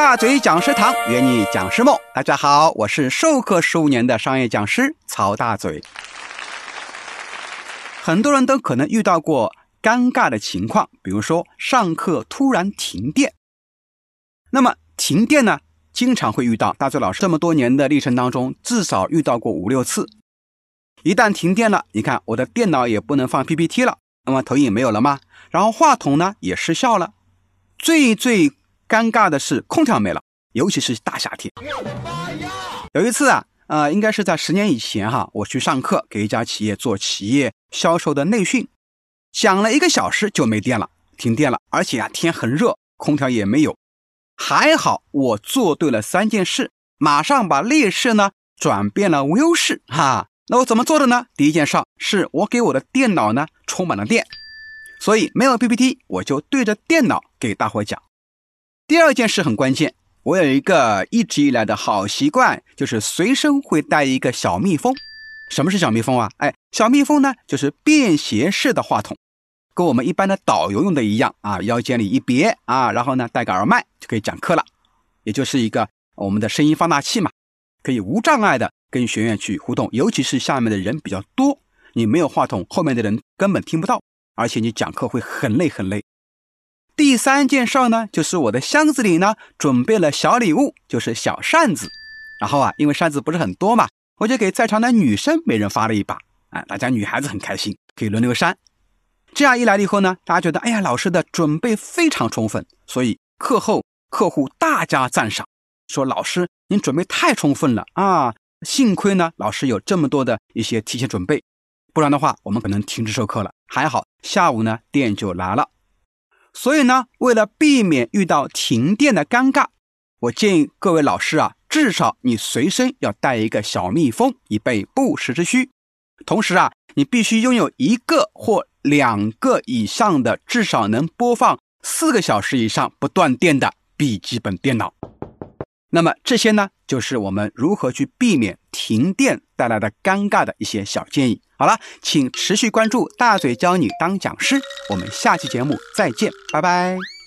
大嘴讲师堂，约你讲师梦。大家好，我是授课十五年的商业讲师曹大嘴。很多人都可能遇到过尴尬的情况，比如说上课突然停电。那么停电呢，经常会遇到。大嘴老师这么多年的历程当中，至少遇到过五六次。一旦停电了，你看我的电脑也不能放 PPT 了，那么投影没有了吗？然后话筒呢也失效了。最最尴尬的是空调没了，尤其是大夏天。有一次啊，呃，应该是在十年以前哈，我去上课给一家企业做企业销售的内训，讲了一个小时就没电了，停电了，而且啊天很热，空调也没有。还好我做对了三件事，马上把劣势呢转变了优势哈。那我怎么做的呢？第一件事是我给我的电脑呢充满了电，所以没有 PPT，我就对着电脑给大伙讲。第二件事很关键，我有一个一直以来的好习惯，就是随身会带一个小蜜蜂。什么是小蜜蜂啊？哎，小蜜蜂呢就是便携式的话筒，跟我们一般的导游用的一样啊，腰间里一别啊，然后呢带个耳麦就可以讲课了，也就是一个我们的声音放大器嘛，可以无障碍的。跟学员去互动，尤其是下面的人比较多，你没有话筒，后面的人根本听不到，而且你讲课会很累很累。第三件事呢，就是我的箱子里呢准备了小礼物，就是小扇子。然后啊，因为扇子不是很多嘛，我就给在场的女生每人发了一把，啊，大家女孩子很开心，可以轮流扇。这样一来了以后呢，大家觉得，哎呀，老师的准备非常充分，所以课后客户大加赞赏，说老师您准备太充分了啊。幸亏呢，老师有这么多的一些提前准备，不然的话，我们可能停止授课了。还好下午呢，电就来了。所以呢，为了避免遇到停电的尴尬，我建议各位老师啊，至少你随身要带一个小蜜蜂，以备不时之需。同时啊，你必须拥有一个或两个以上的，至少能播放四个小时以上不断电的笔记本电脑。那么这些呢，就是我们如何去避免停电带来的尴尬的一些小建议。好了，请持续关注大嘴教你当讲师，我们下期节目再见，拜拜。